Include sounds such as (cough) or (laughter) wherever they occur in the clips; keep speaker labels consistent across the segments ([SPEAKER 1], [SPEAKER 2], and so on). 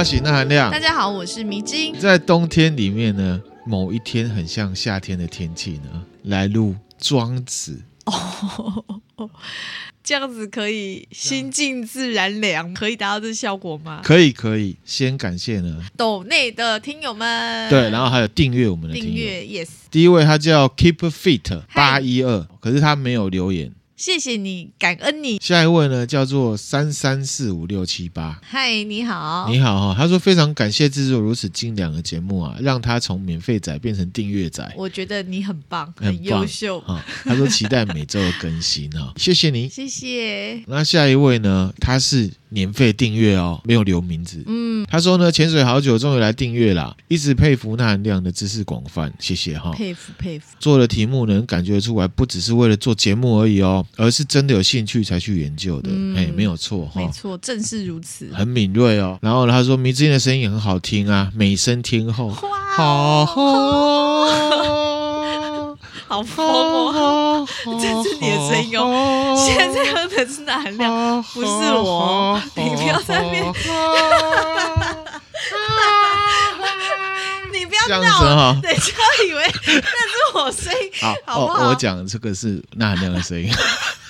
[SPEAKER 1] 我是钠含量，
[SPEAKER 2] 大家好，我是迷津。
[SPEAKER 1] 在冬天里面呢，某一天很像夏天的天气呢，来录庄子
[SPEAKER 2] 哦，(laughs) 这样子可以心静自然凉，可以达到这效果吗？
[SPEAKER 1] 可以，可以。先感谢呢，
[SPEAKER 2] 抖内的听友们，
[SPEAKER 1] 对，然后还有订阅我们的订
[SPEAKER 2] 阅，yes。
[SPEAKER 1] 第一位他叫 Keep Fit 八一二，可是他没有留言。
[SPEAKER 2] 谢谢你，感恩你。
[SPEAKER 1] 下一位呢，叫做三三四五六七八。
[SPEAKER 2] 嗨，你好，
[SPEAKER 1] 你好哈。他说非常感谢制作如此精良的节目啊，让他从免费仔变成订阅仔。
[SPEAKER 2] 我觉得你很棒，很优秀
[SPEAKER 1] 啊。他说期待每周的更新哈，(laughs) 谢谢你，
[SPEAKER 2] 谢谢。
[SPEAKER 1] 那下一位呢，他是。年费订阅哦，没有留名字。嗯，他说呢，潜水好久，终于来订阅啦，一直佩服那含量的知识广泛，谢谢哈。
[SPEAKER 2] 佩服佩服。
[SPEAKER 1] 做的题目能感觉出来，不只是为了做节目而已哦，而是真的有兴趣才去研究的。哎、嗯，没有错哈，
[SPEAKER 2] 没错，正是如此。
[SPEAKER 1] 很敏锐哦。然后他说，迷之音的声音很好听啊，美声天后。哇，好。
[SPEAKER 2] 好疯哦！这是你的声音哦。现在喝的是钠含量，不是我。你不要在那边，(laughs) 你不要闹，人家以为那是我声音。好，好不好？
[SPEAKER 1] 我讲这个是那含量的声音。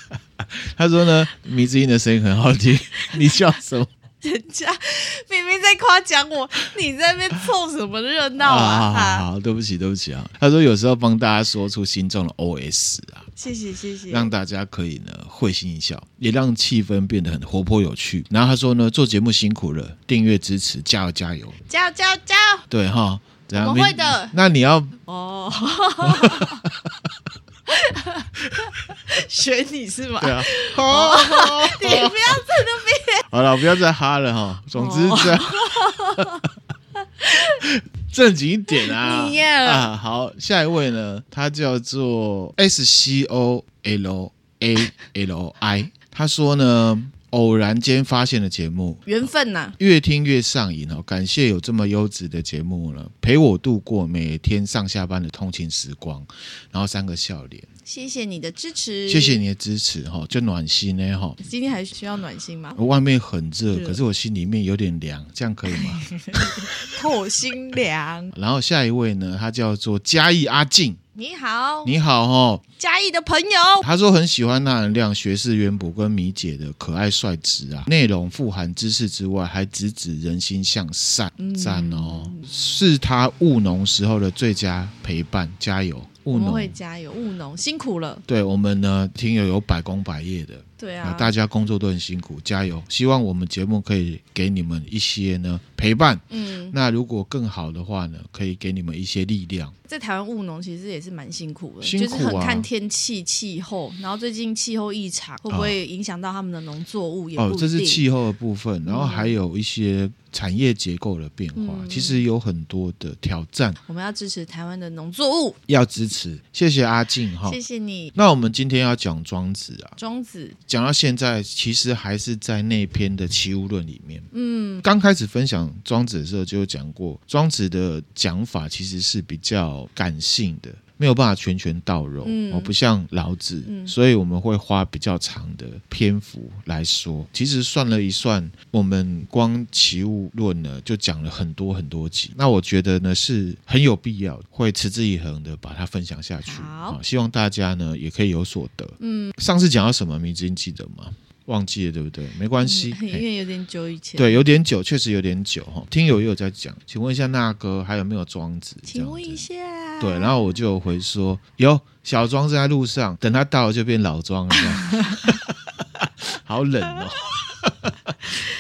[SPEAKER 1] (laughs) 他说呢，迷之音的声音很好听。你笑什么？
[SPEAKER 2] 人家明明在夸奖我，你在那边凑什么热闹啊？
[SPEAKER 1] 好好好，对不起，对不起啊。他说有时候帮大家说出心中的 OS 啊，
[SPEAKER 2] 谢谢谢谢，
[SPEAKER 1] 让大家可以呢会心一笑，也让气氛变得很活泼有趣。然后他说呢，做节目辛苦了，订阅支持，加油加油，
[SPEAKER 2] 加油加油加油！
[SPEAKER 1] 对哈，
[SPEAKER 2] 怎样？我会的。
[SPEAKER 1] 那你要
[SPEAKER 2] 哦。(laughs) (laughs) 选你是吗？
[SPEAKER 1] 对啊，
[SPEAKER 2] 哦、(laughs) 你不要在那边。
[SPEAKER 1] 好了，不要再哈了哈。总之这样，哦、(laughs) 正经一点啊。你啊，好，下一位呢，他叫做 S C O L A L I，他说呢。偶然间发现的节目，
[SPEAKER 2] 缘分呐、啊，
[SPEAKER 1] 越听越上瘾哦。感谢有这么优质的节目了，陪我度过每天上下班的通勤时光。然后三个笑脸，
[SPEAKER 2] 谢谢你的支持，
[SPEAKER 1] 谢谢你的支持哈，就暖心呢哈。
[SPEAKER 2] 今天还需要暖心吗？
[SPEAKER 1] 外面很热，可是我心里面有点凉，这样可以吗？(laughs)
[SPEAKER 2] 透心凉。
[SPEAKER 1] 然后下一位呢，他叫做嘉义阿静。
[SPEAKER 2] 你好，
[SPEAKER 1] 你好哈，
[SPEAKER 2] 嘉义的朋友，
[SPEAKER 1] 他说很喜欢钠含量学识渊博跟米姐的可爱率直啊，内容富含知识之外，还直指人心向善，赞、嗯、哦，是他务农时候的最佳陪伴，加油，务农
[SPEAKER 2] 会加油，务农辛苦了，
[SPEAKER 1] 对我们呢，听友有百工百业的。
[SPEAKER 2] 对啊，
[SPEAKER 1] 大家工作都很辛苦，加油！希望我们节目可以给你们一些呢陪伴。嗯，那如果更好的话呢，可以给你们一些力量。
[SPEAKER 2] 在台湾务农其实也是蛮辛苦的，辛苦啊，就是很看天气气候。然后最近气候异常，会不会影响到他们的农作物？也哦，
[SPEAKER 1] 这是气候的部分，然后还有一些产业结构的变化，嗯，其实有很多的挑战。
[SPEAKER 2] 我们要支持台湾的农作物，
[SPEAKER 1] 要支持。谢谢阿静哈，
[SPEAKER 2] 谢谢你。
[SPEAKER 1] 那我们今天要讲庄子啊，
[SPEAKER 2] 庄子。讲
[SPEAKER 1] 到现在，其实还是在那篇的《齐物论》里面。嗯，刚开始分享庄子的时候，就有讲过，庄子的讲法其实是比较感性的。没有办法拳拳到肉，嗯、哦，不像老子，嗯、所以我们会花比较长的篇幅来说。其实算了一算，我们光《齐物论》呢就讲了很多很多集。那我觉得呢是很有必要，会持之以恒的把它分享下去。好、哦，希望大家呢也可以有所得。嗯，上次讲到什么？迷之音记得吗？忘记了对不对？没关系，
[SPEAKER 2] 嗯、因为有点久以前。
[SPEAKER 1] 对，有点久，确实有点久哈。听友也有在讲，请问一下那哥还有没有庄子？
[SPEAKER 2] 请问一下。
[SPEAKER 1] 对，然后我就回说有小庄在路上，等他到了就变老庄了。(laughs) 好冷哦。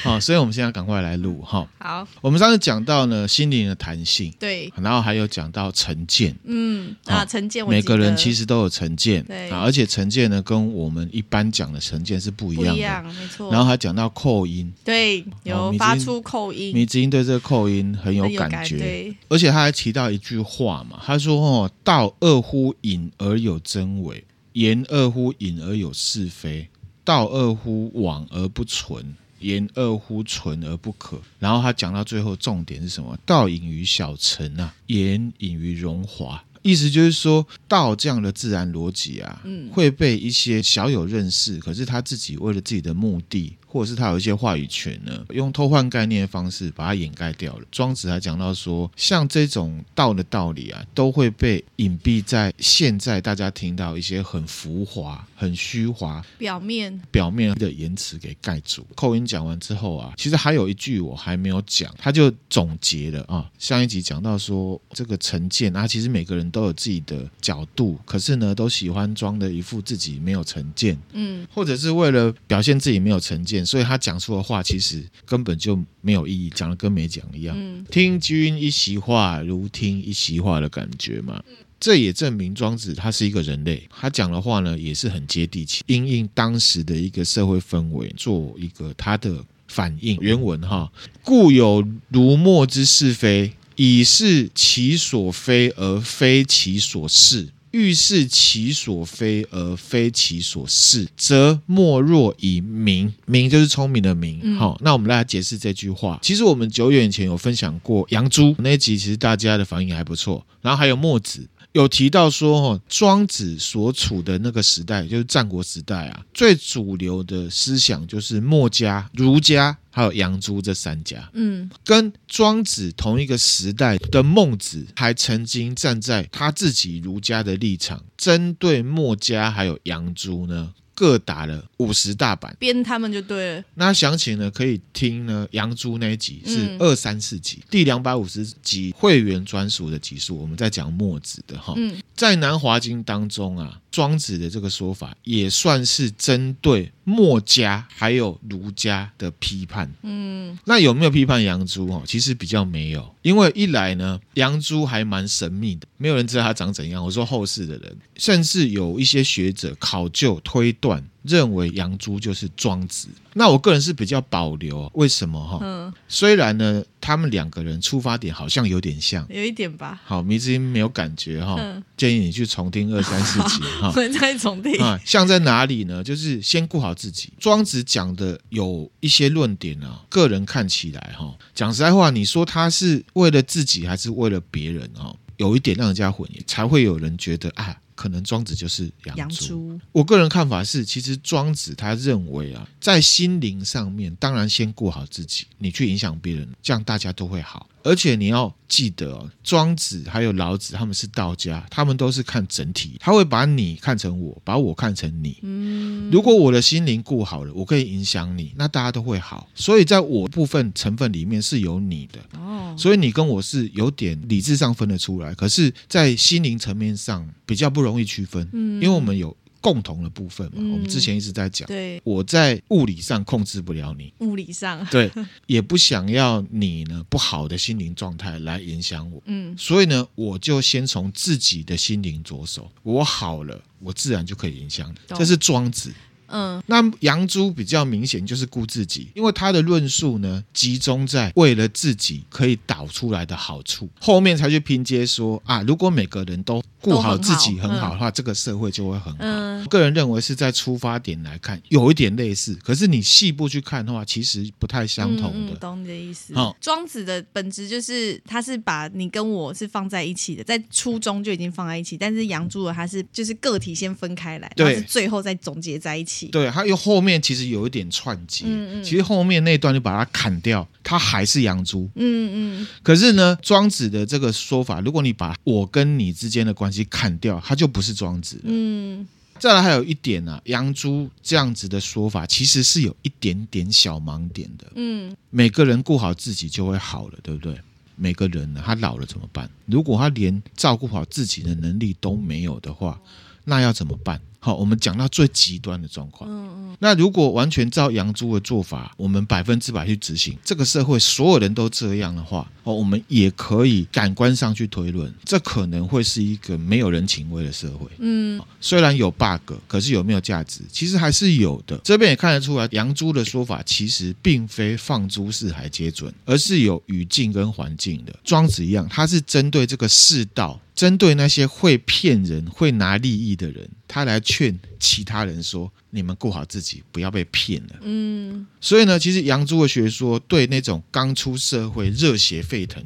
[SPEAKER 1] 好，(laughs) 所以我们现在赶快来录哈。
[SPEAKER 2] 好，
[SPEAKER 1] 我们上次讲到呢，心灵的弹性，
[SPEAKER 2] 对，
[SPEAKER 1] 然后还有讲到成见，
[SPEAKER 2] 嗯啊，成见，
[SPEAKER 1] 每个人其实都有成见，
[SPEAKER 2] 对。
[SPEAKER 1] 啊，而且成见呢，跟我们一般讲的成见是不一样的，
[SPEAKER 2] 不一样，没错。
[SPEAKER 1] 然后还讲到扣音，
[SPEAKER 2] 对，有发出扣音，
[SPEAKER 1] 迷之音对这个扣音很有感觉，对，而且他还提到一句话嘛，他说哦，道恶乎隐而有真伪，言恶乎隐而有是非，道二乎往而不存。言二乎存而不可，然后他讲到最后重点是什么？道隐于小成啊，言隐于荣华。意思就是说，道这样的自然逻辑啊，嗯，会被一些小有认识，可是他自己为了自己的目的。或者是他有一些话语权呢，用偷换概念的方式把它掩盖掉了。庄子还讲到说，像这种道的道理啊，都会被隐蔽在现在大家听到一些很浮华、很虚华、
[SPEAKER 2] 表面
[SPEAKER 1] 表面的言辞给盖住。扣音讲完之后啊，其实还有一句我还没有讲，他就总结了啊。上一集讲到说，这个成见啊，其实每个人都有自己的角度，可是呢，都喜欢装的一副自己没有成见，嗯，或者是为了表现自己没有成见。所以他讲出的话其实根本就没有意义，讲的跟没讲一样。嗯、听君一席话，如听一席话的感觉嘛。嗯、这也证明庄子他是一个人类，他讲的话呢也是很接地气，因应当时的一个社会氛围做一个他的反应。原文哈，故有如墨之是非，以是其所非而非其所是。欲是其所非而非其所是，则莫若以明。明就是聪明的明。好、嗯，那我们来解释这句话。其实我们久远以前有分享过杨朱那一集，其实大家的反应还不错。然后还有墨子。有提到说，哈，庄子所处的那个时代，就是战国时代啊，最主流的思想就是墨家、儒家还有杨朱这三家。嗯，跟庄子同一个时代的孟子，还曾经站在他自己儒家的立场，针对墨家还有杨朱呢。各打了五十大板，
[SPEAKER 2] 编他们就对了。
[SPEAKER 1] 那详情呢，可以听呢杨朱那一集是二三四集，嗯、第两百五十集会员专属的集数，我们在讲墨子的哈。嗯、在南华经当中啊，庄子的这个说法也算是针对墨家还有儒家的批判。嗯，那有没有批判杨朱？哦，其实比较没有，因为一来呢，杨朱还蛮神秘的，没有人知道他长怎样。我说后世的人，甚至有一些学者考究推断。认为杨朱就是庄子，那我个人是比较保留，为什么哈？嗯，虽然呢，他们两个人出发点好像有点像，
[SPEAKER 2] 有一点吧。
[SPEAKER 1] 好，迷之音没有感觉哈，嗯、建议你去重听二三四集哈。(laughs)
[SPEAKER 2] 不能再重听
[SPEAKER 1] 啊？像在哪里呢？就是先顾好自己。庄子讲的有一些论点啊，个人看起来哈，讲实在话，你说他是为了自己还是为了别人哈？有一点让人家混淆，才会有人觉得啊。可能庄子就是杨朱。朱我个人看法是，其实庄子他认为啊，在心灵上面，当然先顾好自己，你去影响别人，这样大家都会好。而且你要记得哦，庄子还有老子他们是道家，他们都是看整体，他会把你看成我，把我看成你。嗯，如果我的心灵顾好了，我可以影响你，那大家都会好。所以在我部分成分里面是有你的哦，所以你跟我是有点理智上分得出来，可是，在心灵层面上比较不容易区分，嗯，因为我们有。共同的部分嘛，嗯、我们之前一直在讲。对，我在物理上控制不了你，
[SPEAKER 2] 物理上
[SPEAKER 1] 对，也不想要你呢不好的心灵状态来影响我。嗯，所以呢，我就先从自己的心灵着手，我好了，我自然就可以影响你。这是庄子。嗯，那杨朱比较明显就是顾自己，因为他的论述呢集中在为了自己可以导出来的好处，后面才去拼接说啊，如果每个人都顾好自己很好的话，嗯、这个社会就会很好。嗯、个人认为是在出发点来看有一点类似，可是你细部去看的话，其实不太相同的。
[SPEAKER 2] 懂你的意思。好，庄子的本质就是他是把你跟我是放在一起的，在初中就已经放在一起，但是杨朱的他是就是个体先分开来，对，是最后再总结在一起。
[SPEAKER 1] 对，他又后面其实有一点串接，其实后面那段就把它砍掉，他还是杨朱。嗯嗯。可是呢，庄子的这个说法，如果你把我跟你之间的关系砍掉，他就不是庄子了。嗯。再来还有一点呢、啊，杨朱这样子的说法，其实是有一点点小盲点的。嗯。每个人顾好自己就会好了，对不对？每个人呢，他老了怎么办？如果他连照顾好自己的能力都没有的话，那要怎么办？好，我们讲到最极端的状况。嗯嗯。那如果完全照杨朱的做法，我们百分之百去执行，这个社会所有人都这样的话，哦，我们也可以感官上去推论，这可能会是一个没有人情味的社会。嗯。虽然有 bug，可是有没有价值？其实还是有的。这边也看得出来，杨朱的说法其实并非放诸四海皆准，而是有语境跟环境的。庄子一样，他是针对这个世道。针对那些会骗人、会拿利益的人，他来劝其他人说：“你们顾好自己，不要被骗了。”嗯，所以呢，其实杨朱的学说对那种刚出社会、热血沸腾、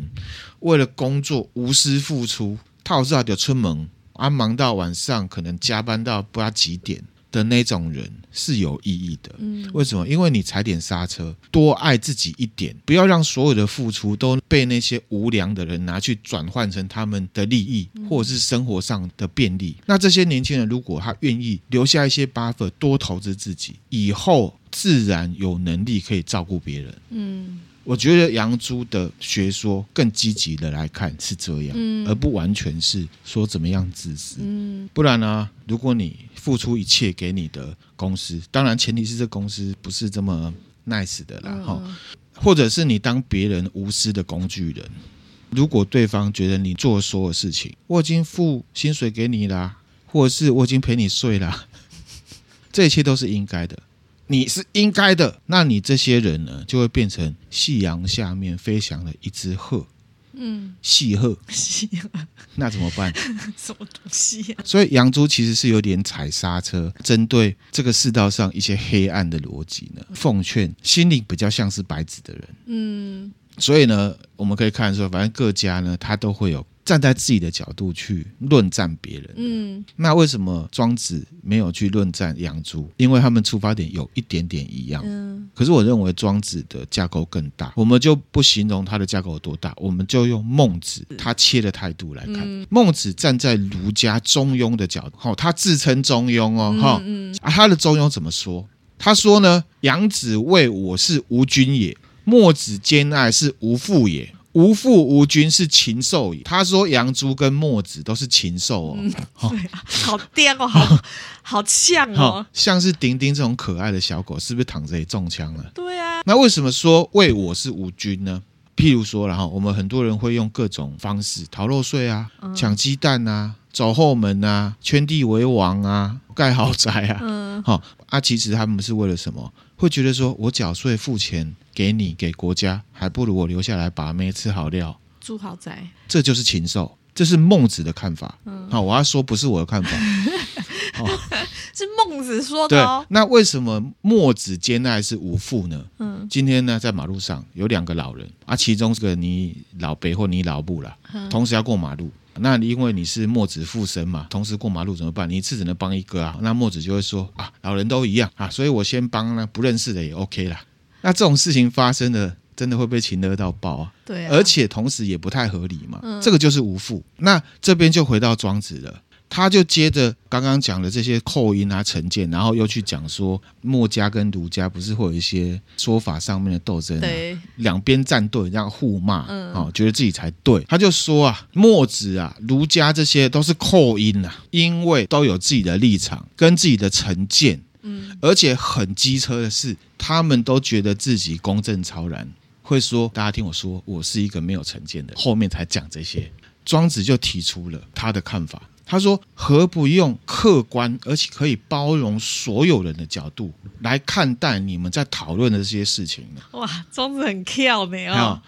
[SPEAKER 1] 为了工作无私付出、套上就出门啊，忙到晚上可能加班到不知道几点。的那种人是有意义的，嗯，为什么？因为你踩点刹车，多爱自己一点，不要让所有的付出都被那些无良的人拿去转换成他们的利益，或者是生活上的便利。那这些年轻人如果他愿意留下一些 buffer，多投资自己，以后自然有能力可以照顾别人，嗯。我觉得杨朱的学说更积极的来看是这样，嗯，而不完全是说怎么样自私，嗯，不然呢？如果你付出一切给你的公司，当然前提是这公司不是这么 nice 的啦，哈，嗯，或者是你当别人无私的工具人，如果对方觉得你做所有事情，我已经付薪水给你啦，或者是我已经陪你睡啦，(laughs) 这一切都是应该的。你是应该的，那你这些人呢，就会变成夕阳下面飞翔的一只鹤，嗯，细鹤，细鹤，那怎么办？(laughs)
[SPEAKER 2] 什么东西啊？
[SPEAKER 1] 所以杨朱其实是有点踩刹车，针对这个世道上一些黑暗的逻辑呢，奉劝心里比较像是白纸的人，嗯，所以呢，我们可以看说，反正各家呢，他都会有。站在自己的角度去论战别人，嗯，那为什么庄子没有去论战杨朱？因为他们出发点有一点点一样，嗯，可是我认为庄子的架构更大，我们就不形容他的架构有多大，我们就用孟子他切的态度来看。嗯，孟子站在儒家中庸的角度，哈，他自称中庸哦，哈，嗯，啊，他的中庸怎么说？他说呢，杨子谓我是无君也，墨子兼爱是无父也。无父无君是禽兽也。他说杨朱跟墨子都是禽兽哦，嗯、(laughs) 对啊，
[SPEAKER 2] 好颠哦，好 (laughs) 好像哦，
[SPEAKER 1] 像是丁丁这种可爱的小狗，是不是躺着也中枪了？
[SPEAKER 2] 对啊，
[SPEAKER 1] 那为什么说为我是无君呢？譬如说，然后我们很多人会用各种方式逃漏税啊，抢鸡蛋啊，走后门啊，圈地为王啊，盖豪宅啊，嗯，好啊，其实他们是为了什么？会觉得说我缴税付钱。给你给国家，还不如我留下来把妹吃好料，
[SPEAKER 2] 住豪宅，
[SPEAKER 1] 这就是禽兽，这是孟子的看法。嗯，好，我要说不是我的看法，(laughs)
[SPEAKER 2] 哦、是孟子说的、哦。
[SPEAKER 1] 对，那为什么墨子兼爱是无父呢？嗯，今天呢，在马路上有两个老人啊，其中这个你老伯或你老母啦，同时要过马路，那因为你是墨子附身嘛，同时过马路怎么办？你一次只能帮一个啊，那墨子就会说啊，老人都一样啊，所以我先帮呢不认识的也 OK 啦。那这种事情发生的，真的会被情勒到爆啊！对啊，而且同时也不太合理嘛。嗯，这个就是无父。那这边就回到庄子了，他就接着刚刚讲的这些扣音啊、成见，然后又去讲说墨家跟儒家不是会有一些说法上面的斗争，对，两边站队这样互骂，嗯，哦，觉得自己才对。他就说啊，墨子啊、儒家这些都是扣音啊，因为都有自己的立场跟自己的成见。嗯，而且很机车的是，他们都觉得自己公正超然，会说大家听我说，我是一个没有成见的，后面才讲这些。庄子就提出了他的看法，他说：何不用客观而且可以包容所有人的角度来看待你们在讨论的这些事情呢？
[SPEAKER 2] 哇，庄子很跳没有？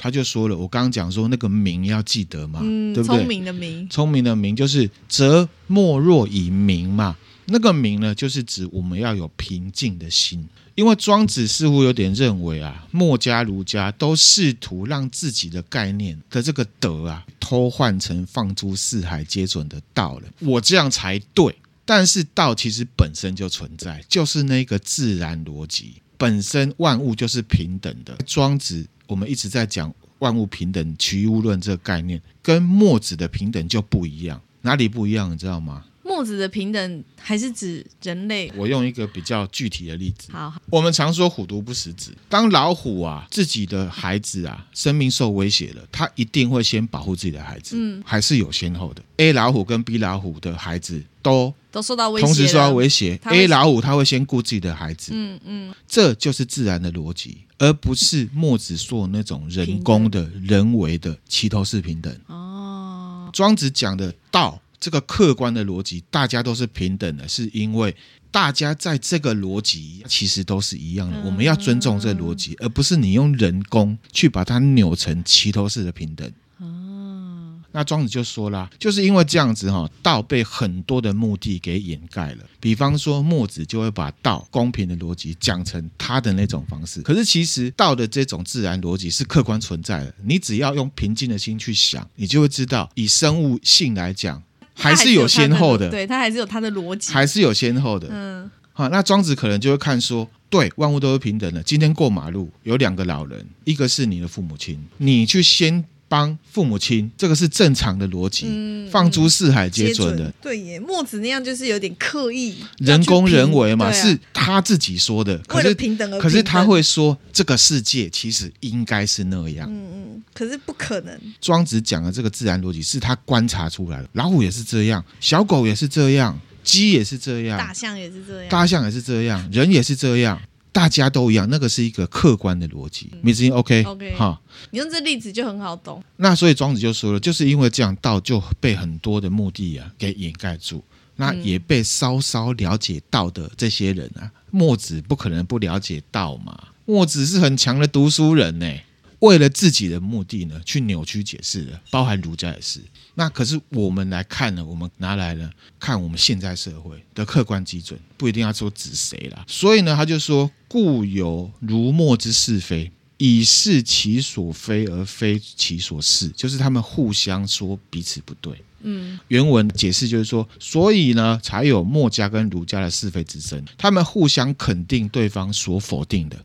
[SPEAKER 1] 他就说了，我刚刚讲说那个名要记得嘛，嗯、对不对？
[SPEAKER 2] 聪明的明，
[SPEAKER 1] 聪明的明就是则莫若以明嘛。那个明呢，就是指我们要有平静的心，因为庄子似乎有点认为啊，墨家、儒家都试图让自己的概念的这个德啊，偷换成放诸四海皆准的道了。我这样才对，但是道其实本身就存在，就是那个自然逻辑本身，万物就是平等的。庄子我们一直在讲万物平等、齐物论这个概念，跟墨子的平等就不一样，哪里不一样？你知道吗？
[SPEAKER 2] 墨子的平等还是指人类？
[SPEAKER 1] 我用一个比较具体的例子。
[SPEAKER 2] 好，
[SPEAKER 1] 我们常说虎毒不食子。当老虎啊自己的孩子啊生命受威胁了，他一定会先保护自己的孩子。嗯，还是有先后的。A 老虎跟 B 老虎的孩子都
[SPEAKER 2] 都受到威胁，
[SPEAKER 1] 同时受到威胁。A 老虎他会先顾自己的孩子。嗯
[SPEAKER 2] 嗯，
[SPEAKER 1] 这就是自然的逻辑，而不是墨子说的那种人工的人为的齐头式平等。
[SPEAKER 2] 哦，
[SPEAKER 1] 庄子讲的道。这个客观的逻辑，大家都是平等的，是因为大家在这个逻辑其实都是一样的。我们要尊重这个逻辑，而不是你用人工去把它扭成齐头式的平等。
[SPEAKER 2] 哦，
[SPEAKER 1] 那庄子就说啦，就是因为这样子哈，道被很多的目的给掩盖了。比方说，墨子就会把道公平的逻辑讲成他的那种方式。可是其实道的这种自然逻辑是客观存在的，你只要用平静的心去想，你就会知道，以生物性来讲。还是有先后的，
[SPEAKER 2] 对，他还是有他的逻辑，
[SPEAKER 1] 还是有先后的。
[SPEAKER 2] 嗯，
[SPEAKER 1] 好，那庄子可能就会看说，对，万物都是平等的。今天过马路有两个老人，一个是你的父母亲，你去先帮父母亲，这个是正常的逻辑，嗯、放诸四海皆准的。
[SPEAKER 2] 对耶，墨子那样就是有点刻意，
[SPEAKER 1] 人工人为嘛，啊、是他自己说的。可是
[SPEAKER 2] 平等而平等，
[SPEAKER 1] 可是他会说，这个世界其实应该是那样。
[SPEAKER 2] 嗯嗯，可是不可能。
[SPEAKER 1] 庄子讲的这个自然逻辑是他观察出来的，老虎也是这样，小狗也是这样，鸡也是这样，
[SPEAKER 2] 大象也是这样，
[SPEAKER 1] 大象也是这样，人也是这样。大家都一样，那个是一个客观的逻辑。米子英，OK，好
[SPEAKER 2] Okay, okay, 你用这例子就很好懂。
[SPEAKER 1] 那所以庄子就说了，就是因为这样，道就被很多的目的啊给掩盖住，那也被稍稍了解道的这些人啊，墨子不可能不了解道嘛。墨子是很强的读书人呢。为了自己的目的呢，去扭曲解释的，包含儒家也是。那可是我们来看呢，我们拿来了看我们现在社会的客观基准，不一定要说指谁啦。所以呢，他就说：“故有儒墨之是非，以是其所非而非其所是。”就是他们互相说彼此不对。嗯，原文解释就是说，所以呢，才有墨家跟儒家的是非之争，他们互相肯定对方所否定的。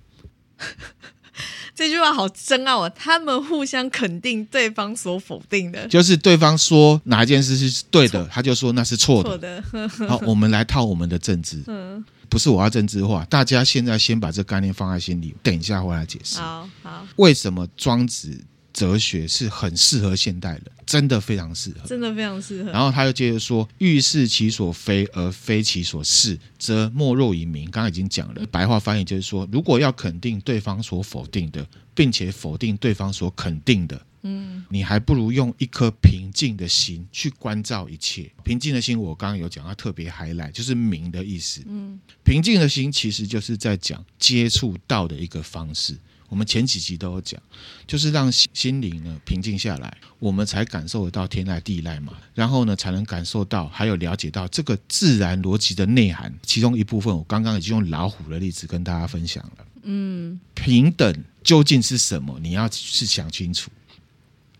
[SPEAKER 2] 这句话好深奥啊！他们互相肯定对方所否定的，
[SPEAKER 1] 就是对方说哪一件事是对的，他就说那是错的。错的。(laughs) 好，我们来套我们的政治。嗯，不是我要政治化，大家现在先把这概念放在心里，等一下回来解释。
[SPEAKER 2] 好好，
[SPEAKER 1] 为什么庄子？哲学是很适合现代人，真的非常适合，
[SPEAKER 2] 真的非常适合。
[SPEAKER 1] 然后他又接着说：“欲是其所非而非其所是，则莫若以明。”刚刚已经讲了，白话翻译就是说，如果要肯定对方所否定的，并且否定对方所肯定的，嗯，你还不如用一颗平静的心去关照一切。平静的心，我刚刚有讲，它特别 highlight，就是明的意思。嗯，平静的心其实就是在讲接触到的一个方式。我们前几集都有讲，就是让心灵呢平静下来，我们才感受得到天籁地籁嘛。然后呢，才能感受到，还有了解到这个自然逻辑的内涵。其中一部分，我刚刚已经用老虎的例子跟大家分享了。嗯，平等究竟是什么？你要去想清楚。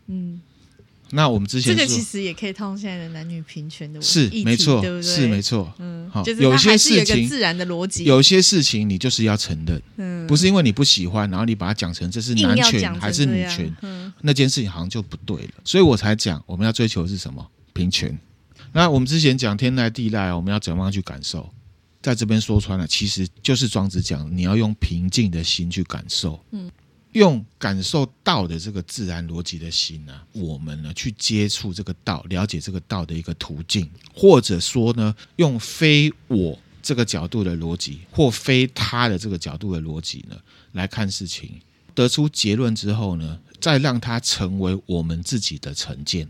[SPEAKER 1] 嗯。那我们之前
[SPEAKER 2] 这个其实也可以套用现在的男女平权的问题，
[SPEAKER 1] 是没错，
[SPEAKER 2] 对不对？
[SPEAKER 1] 是没错，
[SPEAKER 2] 嗯，好，有些事情自然的逻辑，
[SPEAKER 1] 有些事情你就是要承认，嗯，不是因为你不喜欢，然后你把它讲成这是男权还是女权，嗯，那件事情好像就不对了，所以我才讲我们要追求的是什么平权。那我们之前讲天籁地籁，我们要怎么样去感受？在这边说穿了，其实就是庄子讲，你要用平静的心去感受，嗯。用感受道的这个自然逻辑的心呢，我们呢去接触这个道，了解这个道的一个途径，或者说呢，用非我这个角度的逻辑，或非他的这个角度的逻辑呢，来看事情，得出结论之后呢，再让它成为我们自己的成见。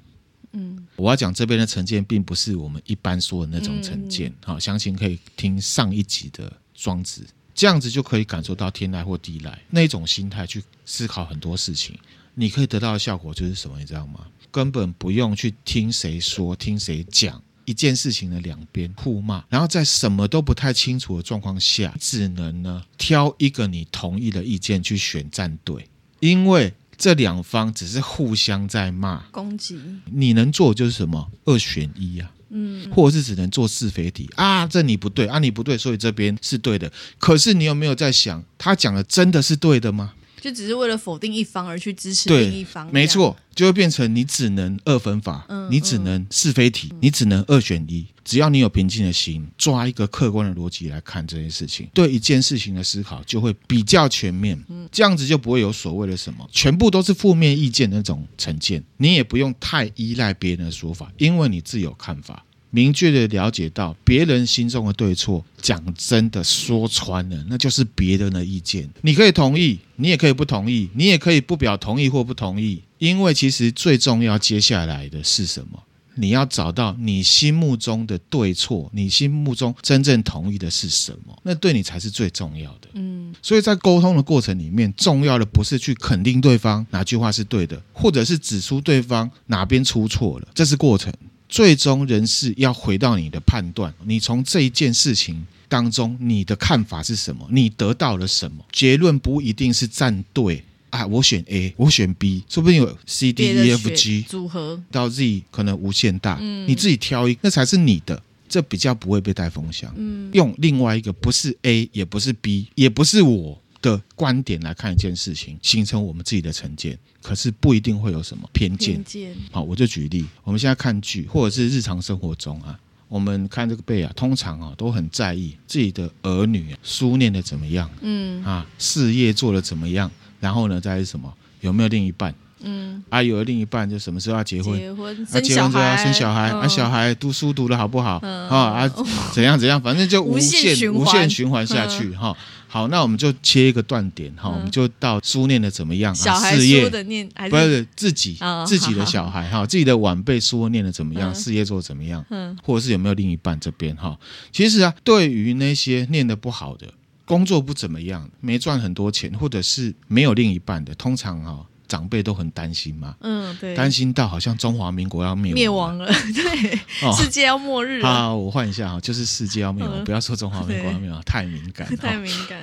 [SPEAKER 1] 嗯，我要讲这边的成见，并不是我们一般说的那种成见。好，相信可以听上一集的庄子。这样子就可以感受到天籁或地籁那种心态去思考很多事情，你可以得到的效果就是什么？你知道吗？根本不用去听谁说、听谁讲一件事情的两边互骂，然后在什么都不太清楚的状况下，只能呢挑一个你同意的意见去选战队，因为这两方只是互相在骂
[SPEAKER 2] 攻击，
[SPEAKER 1] 你能做的就是什么？二选一啊。嗯，或者是只能做是非题啊，这你不对啊，你不对，所以这边是对的。可是你有没有在想，他讲的真的是对的吗？
[SPEAKER 2] 就只是为了否定一方而去支持另一方，
[SPEAKER 1] 没错，就会变成你只能二分法，
[SPEAKER 2] 嗯
[SPEAKER 1] 你只能是非题，你只能二选一。只要你有平静的心，抓一个客观的逻辑来看这件事情，对一件事情的思考就会比较全面，这样子就不会有所谓的什么全部都是负面意见的那种成见。你也不用太依赖别人的说法，因为你自有看法。明确的了解到别人心中的对错，讲真的说穿了，那就是别人的意见。你可以同意，你也可以不同意，你也可以不表同意或不同意。因为其实最重要接下来的是什么？你要找到你心目中的对错，你心目中真正同意的是什么？那对你才是最重要的。
[SPEAKER 2] 嗯，
[SPEAKER 1] 所以在沟通的过程里面，重要的不是去肯定对方哪句话是对的，或者是指出对方哪边出错了，这是过程。最终人是要回到你的判断，你从这一件事情当中，你的看法是什么？你得到了什么？结论不一定是站队啊，我选 A，我选 B，说不定有 C D E F G
[SPEAKER 2] 组合
[SPEAKER 1] 到 Z 可能无限大，
[SPEAKER 2] 嗯
[SPEAKER 1] 你自己挑一个，那才是你的，这比较不会被带风向。
[SPEAKER 2] 嗯
[SPEAKER 1] 用另外一个不是 A，也不是 B，也不是我的观点来看一件事情，形成我们自己的成见。可是不一定会有什么偏见。
[SPEAKER 2] 偏见
[SPEAKER 1] 好，我就举例，我们现在看剧或者是日常生活中啊，我们看这个辈啊，通常啊都很在意自己的儿女啊书念的怎么样，
[SPEAKER 2] 嗯
[SPEAKER 1] 啊，事业做的怎么样，然后呢，再是什么，有没有另一半？
[SPEAKER 2] 嗯，
[SPEAKER 1] 啊，有了另一半就什么时候要结婚？
[SPEAKER 2] 结婚
[SPEAKER 1] 啊，
[SPEAKER 2] 生
[SPEAKER 1] 结婚就要生小
[SPEAKER 2] 小
[SPEAKER 1] 孩，
[SPEAKER 2] 嗯
[SPEAKER 1] 啊，小孩读书读的好不好？
[SPEAKER 2] 嗯
[SPEAKER 1] 啊啊，怎样怎样，反正就无
[SPEAKER 2] 无限
[SPEAKER 1] 无限循环下去哈。好，那我们就切一个断点哈，
[SPEAKER 2] 嗯。
[SPEAKER 1] 我们就到书念的怎么样啊？
[SPEAKER 2] 小孩
[SPEAKER 1] 事业。
[SPEAKER 2] 书的念还
[SPEAKER 1] 不是自己
[SPEAKER 2] 哦
[SPEAKER 1] 自己的小孩哈，自己的晚辈书念的怎么样，
[SPEAKER 2] 嗯。
[SPEAKER 1] 事业做得怎么样，
[SPEAKER 2] 嗯。
[SPEAKER 1] 或者是有没有另一半这边哈。其实啊，对于那些念的不好的，工作不怎么样，没赚很多钱，或者是没有另一半的，通常哈长辈都很担心嘛。
[SPEAKER 2] 嗯对。
[SPEAKER 1] 担心到好像中华民国要灭
[SPEAKER 2] 灭
[SPEAKER 1] 亡了 (laughs)
[SPEAKER 2] 对，
[SPEAKER 1] 哦。
[SPEAKER 2] 世界要末日了，
[SPEAKER 1] 好，我换一下哈，就是世界要灭亡，
[SPEAKER 2] 嗯。
[SPEAKER 1] 不要说中华民国要灭亡，(laughs) 太敏感了。
[SPEAKER 2] 太敏感，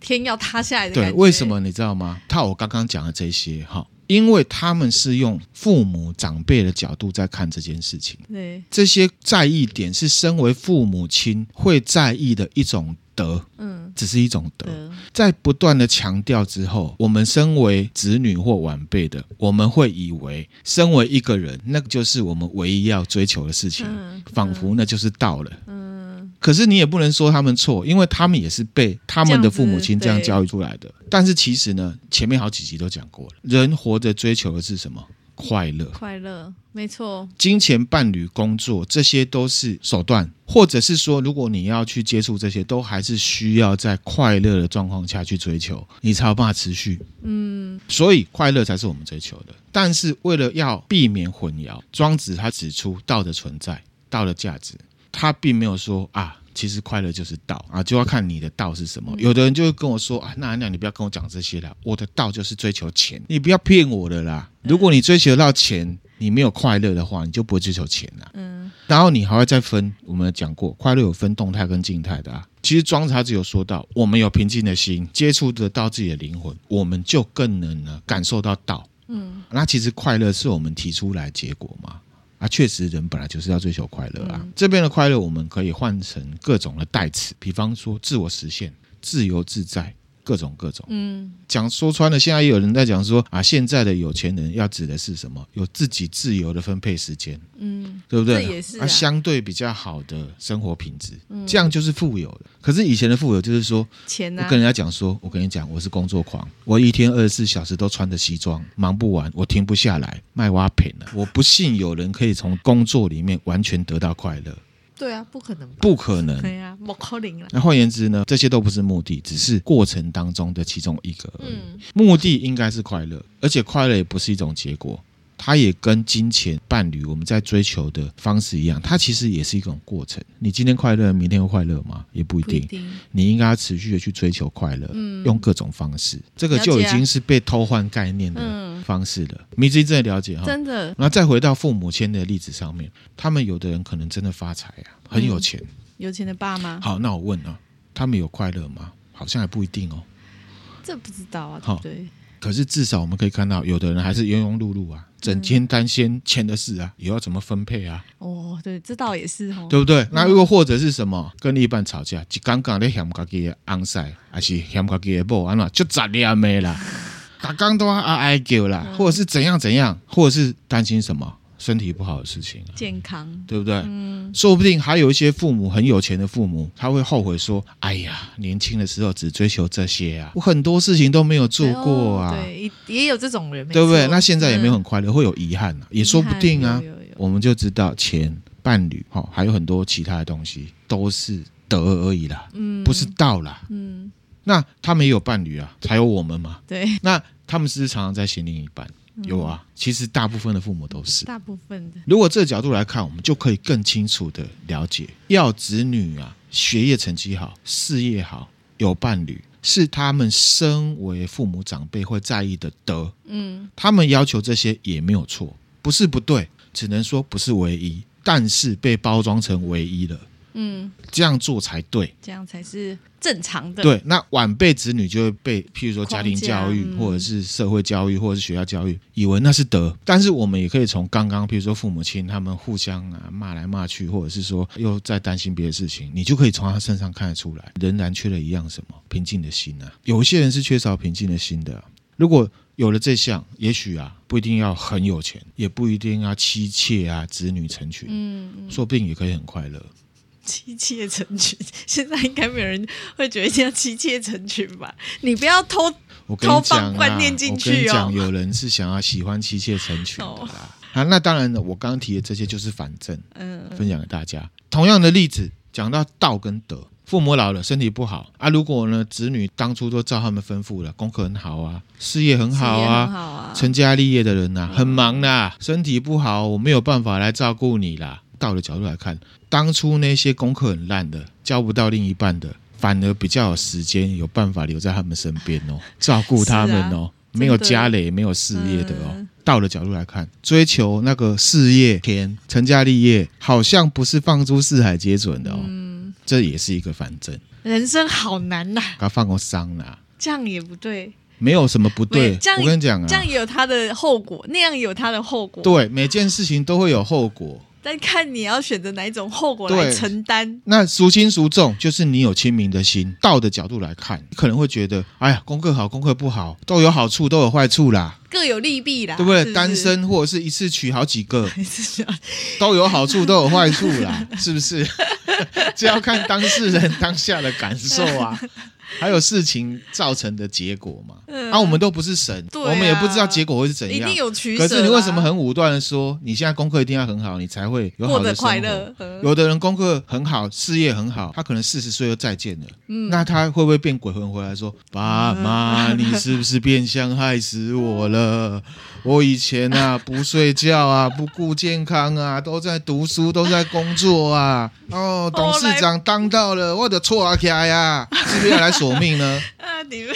[SPEAKER 2] 天要塌下来
[SPEAKER 1] 对，
[SPEAKER 2] 觉。
[SPEAKER 1] 为什么你知道吗？套我刚刚讲的这些哈，因为他们是用父母长辈的角度在看这件事情，
[SPEAKER 2] 对，
[SPEAKER 1] 这些在意点是身为父母亲会在意的一种德，
[SPEAKER 2] 嗯，
[SPEAKER 1] 只是一种德。
[SPEAKER 2] 的，
[SPEAKER 1] 在不断的强调之后，我们身为子女或晚辈的，我们会以为身为一个人，那个就是我们唯一要追求的事情，
[SPEAKER 2] 嗯
[SPEAKER 1] 仿佛那就是道了。
[SPEAKER 2] 嗯，
[SPEAKER 1] 可是你也不能说他们错，因为他们也是被他们的父母亲这样教育出来的。但是其实呢，前面好几集都讲过了，人活着追求的是什么？快乐。
[SPEAKER 2] 快乐，没错，
[SPEAKER 1] 金钱、伴侣、工作，这些都是手段，或者是说，如果你要去接触这些，都还是需要在快乐的状况下去追求，你才有办法持续。
[SPEAKER 2] 嗯
[SPEAKER 1] 所以，快乐才是我们追求的。但是，为了要避免混淆，庄子他指出道的存在，道的价值，他并没有说啊。其实快乐就是道啊，就要看你的道是什么。有的人就会跟我说啊，那那你不要跟我讲这些啦，我的道就是追求钱，你不要骗我的啦。如果你追求到钱，你没有快乐的话，你就不会追求钱啦。
[SPEAKER 2] 嗯
[SPEAKER 1] 然后你还会再分，我们讲过，快乐有分动态跟静态的啊。其实庄子他只有说到，我们有平静的心，接触得到自己的灵魂，我们就更能呢感受到道。
[SPEAKER 2] 嗯
[SPEAKER 1] 那其实快乐是我们提出来结果嘛？啊，确实人本来就是要追求快乐啊。
[SPEAKER 2] 嗯
[SPEAKER 1] 这边的快乐我们可以换成各种的代词，比方说自我实现、自由自在，各种各种。
[SPEAKER 2] 嗯
[SPEAKER 1] 讲说穿了，现在也有人在讲说啊，现在的有钱人要指的是什么？有自己自由的分配时间，
[SPEAKER 2] 嗯，
[SPEAKER 1] 对不对？
[SPEAKER 2] 这也是啊
[SPEAKER 1] 相对比较好的生活品质，
[SPEAKER 2] 嗯
[SPEAKER 1] 这样就是富有的。可是以前的富有就是说，
[SPEAKER 2] 钱啊，
[SPEAKER 1] 我跟人家讲说，我跟你讲，我是工作狂，我一天二十四小时都穿着西装，忙不完，我停不下来，卖挖品了。我不信有人可以从工作里面完全得到快乐，
[SPEAKER 2] 对啊，不可能吧？
[SPEAKER 1] 不可能。
[SPEAKER 2] 对啊，莫可能了。
[SPEAKER 1] 那换言之呢，这些都不是目的，只是过程当中的其中一个而已。
[SPEAKER 2] 嗯
[SPEAKER 1] 目的应该是快乐，而且快乐也不是一种结果，它也跟金钱、伴侣我们在追求的方式一样，它其实也是一种过程。你今天快乐，明天会快乐吗？也不一定。
[SPEAKER 2] 一定，
[SPEAKER 1] 你应该要持续的去追求快乐，
[SPEAKER 2] 嗯
[SPEAKER 1] 用各种方式，这个就已经是被偷换概念的
[SPEAKER 2] 嗯，
[SPEAKER 1] 方式了。迷之真的了解哈。
[SPEAKER 2] 真的，
[SPEAKER 1] 那再回到父母亲的例子上面，他们有的人可能真的发财啊，很有钱。
[SPEAKER 2] 有钱的爸妈，
[SPEAKER 1] 好，那我问啊，他们有快乐吗？好像还不一定哦。
[SPEAKER 2] 这不知道啊，对
[SPEAKER 1] 好
[SPEAKER 2] 不对？
[SPEAKER 1] 可是至少我们可以看到，有的人还是庸庸碌碌啊，整天担心钱的事啊，以后怎么分配啊？
[SPEAKER 2] 哦，对，这倒也是哦，
[SPEAKER 1] 对不对？那又或者是什么，跟另一半吵架，一刚刚在嫌家己的昂塞，还是嫌家己的某，安怎？就杂念没啦，(laughs) 刚刚都要哀叫啦，或者是怎样怎样，或者是担心什么？身体不好的事情、啊，
[SPEAKER 2] 健康
[SPEAKER 1] 对不对？嗯，说不定还有一些父母很有钱的父母，他会后悔说：“哎呀，年轻的时候只追求这些啊，我很多事情都没有做过啊。
[SPEAKER 2] 对”对，也有这种人，
[SPEAKER 1] 对不对？那现在也没有很快乐，嗯、会有遗憾、啊、也说不定啊。有有有我们就知道钱、伴侣，哈，还有很多其他的东西，都是德而已啦，嗯，不是道啦，嗯。那他们也有伴侣啊，才有我们嘛。
[SPEAKER 2] 对，
[SPEAKER 1] 那他们是不是常常在嫌另一半？有啊，其实大部分的父母都是。
[SPEAKER 2] 大部分的。
[SPEAKER 1] 如果这个角度来看，我们就可以更清楚的了解，要子女啊学业成绩好、事业好、有伴侣，是他们身为父母长辈会在意的德。嗯，他们要求这些也没有错，不是不对，只能说不是唯一，但是被包装成唯一了。嗯，这样做才对，
[SPEAKER 2] 这样才是正常的。
[SPEAKER 1] 对，那晚辈子女就会被，譬如说家庭教育，或者是社会教育，或者是学校教育，以为那是德。但是我们也可以从刚刚，譬如说父母亲他们互相啊骂来骂去，或者是说又在担心别的事情，你就可以从他身上看得出来，仍然缺了一样什么？平静的心啊。有一些人是缺少平静的心的。如果有了这项，也许啊不一定要很有钱，也不一定要妻妾啊子女成群，嗯，说不定也可以很快乐。
[SPEAKER 2] 妻妾成群，(laughs) 现在应该没有人会觉得这样妻妾成群吧？你不要偷偷放观念进去哦。
[SPEAKER 1] 我跟你讲，有人是想要喜欢妻妾成群的啊，那当然了，我刚刚提的这些就是反证，嗯，分享给大家。同样的例子，讲到道跟德，父母老了，身体不好啊。如果呢，子女当初都照他们吩咐了，功课很好啊，事业很好啊，好啊成家立业的人呐、啊，很忙啦，身体不好，我没有办法来照顾你啦。道的角度来看，当初那些功课很烂的，交不到另一半的，反而比较有时间，有办法留在他们身边哦，照顾他们哦，啊、没有家累、没有事业的哦。嗯、道的角度来看，追求那个事业天、成家立业，好像不是放诸四海皆准的哦。嗯，这也是一个反证。
[SPEAKER 2] 人生好难呐、啊，
[SPEAKER 1] 他放过伤了，
[SPEAKER 2] 这样也不对。
[SPEAKER 1] 没有什么不对，我跟你讲啊，
[SPEAKER 2] 这样也有他的后果，那样也有他的后果。
[SPEAKER 1] 对，每件事情都会有后果。
[SPEAKER 2] 但看你要选择哪一种后果来承担。
[SPEAKER 1] 那孰轻孰重，就是你有清明的心。道的角度来看，你可能会觉得，哎呀，功课好，功课不好，都有好处，都有坏处啦，
[SPEAKER 2] 各有利弊啦，
[SPEAKER 1] 对不对？是是单身或者是 (laughs) 一次娶好几个，都有好处，都有坏处啦，(laughs) 是不是？(laughs) 这要看当事人当下的感受啊。还有事情造成的结果嘛？嗯、啊，我们都不是神，啊、我们也不知道结果会是怎样。一
[SPEAKER 2] 定有取舍。
[SPEAKER 1] 可是你为什么很武断的说，你现在功课一定要很好，你才会有好的？快乐。有的人功课很好，事业很好，他可能四十岁就再见了。嗯，那他会不会变鬼魂回来说：“爸妈，你是不是变相害死我了？呃我以前啊不睡觉啊，(laughs) 不顾健康啊，都在读书，都在工作啊。哦，董事长当到了，我的错啊，起来呀，是不是要来？”索命呢？(laughs) 啊，你们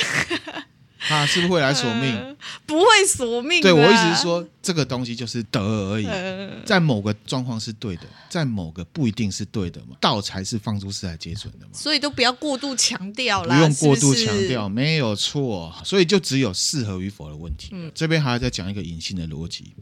[SPEAKER 1] 他 (laughs) 是不是会来索命？呃、
[SPEAKER 2] 不会索命。
[SPEAKER 1] 对，我意思是说，这个东西就是德而已，呃、在某个状况是对的，在某个不一定是对的嘛。道才是放诸四海皆准的嘛。
[SPEAKER 2] 所以都不要过度强调啦，
[SPEAKER 1] 不用过度强调，是是没有错。所以就只有适合与否的问题。嗯、这边还要再讲一个隐性的逻辑。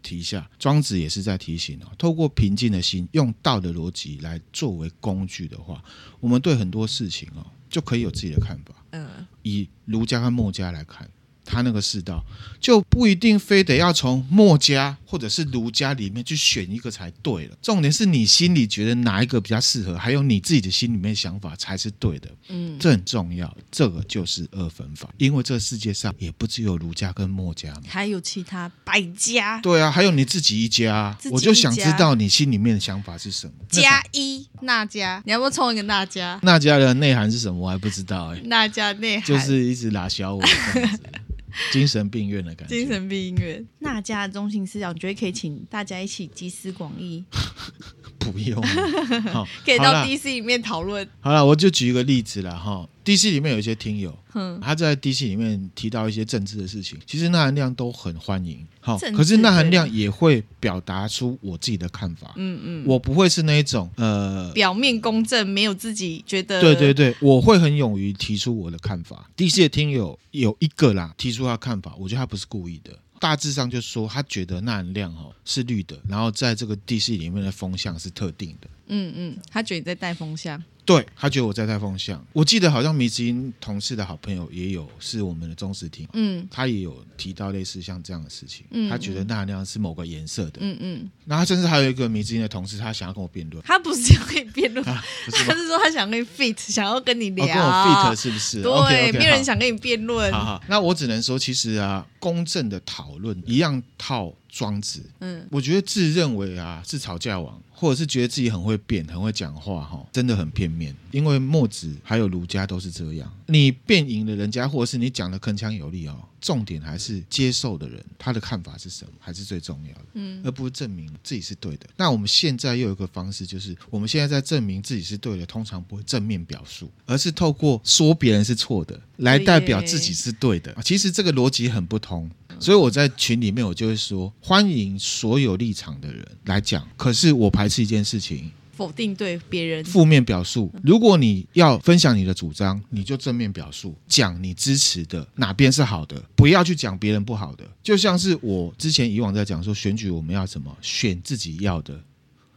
[SPEAKER 1] 提一下，庄子也是在提醒哦，透过平静的心，用道的逻辑来作为工具的话，我们对很多事情哦，就可以有自己的看法。嗯，以儒家和墨家来看。他那个世道就不一定非得要从墨家或者是儒家里面去选一个才对了。重点是你心里觉得哪一个比较适合，还有你自己的心里面想法才是对的。嗯，这很重要。这个就是二分法，因为这个世界上也不只有儒家跟墨家，
[SPEAKER 2] 还有其他百家。
[SPEAKER 1] 对啊，还有你自己一家。一家我就想知道你心里面的想法是什么。
[SPEAKER 2] 加一那家，你要不要冲一个那家？
[SPEAKER 1] 那家的内涵是什么？我还不知道哎、欸。
[SPEAKER 2] 那家内涵
[SPEAKER 1] 就是一直拉小我。(laughs) 精神病院的感觉。
[SPEAKER 2] 精神病院，那家的中心思想，你觉得可以请大家一起集思广益？(laughs)
[SPEAKER 1] 不用 (laughs)
[SPEAKER 2] 可以到 DC 里面讨论。
[SPEAKER 1] 好了，我就举一个例子了哈。DC 里面有一些听友，嗯，他在 DC 里面提到一些政治的事情，其实那含量都很欢迎。好，可是那含量也会表达出我自己的看法。嗯嗯，我不会是那一种呃
[SPEAKER 2] 表面公正，没有自己觉得。
[SPEAKER 1] 对对对，我会很勇于提出我的看法。DC 的听友有一个啦，提出他看法，我觉得他不是故意的。大致上就说他觉得那含量哦是绿的，然后在这个 DC 里面的风向是特定的。
[SPEAKER 2] 嗯嗯，他觉得你在带风向。
[SPEAKER 1] 对，他觉得我在带风向，我记得好像迷之音同事的好朋友也有是我们的忠实听，嗯，他也有提到类似像这样的事情，嗯，他觉得那含亮是某个颜色的，嗯嗯，那他甚至还有一个迷之音的同事，他想要跟我辩论，
[SPEAKER 2] 他不是要跟你辩论，(laughs) 啊、他是说他想跟你 fit，想要跟你聊，哦、
[SPEAKER 1] 跟我 fit 是不是？
[SPEAKER 2] 对，okay, okay, 没有人想跟你辩论，
[SPEAKER 1] 好好，那我只能说，其实啊，公正的讨论一样套。庄子，嗯，我觉得自认为啊是吵架王，或者是觉得自己很会辩、很会讲话，哈，真的很片面。因为墨子还有儒家都是这样，你辩赢了人家，或者是你讲的铿锵有力哦，重点还是接受的人他的看法是什么，还是最重要的，嗯，而不是证明自己是对的。那我们现在又有一个方式，就是我们现在在证明自己是对的，通常不会正面表述，而是透过说别人是错的来代表自己是对的。其实这个逻辑很不同。所以我在群里面，我就会说，欢迎所有立场的人来讲。可是我排斥一件事情，
[SPEAKER 2] 否定对别人
[SPEAKER 1] 负面表述。如果你要分享你的主张，你就正面表述，讲你支持的哪边是好的，不要去讲别人不好的。就像是我之前以往在讲说，选举我们要什么？选自己要的，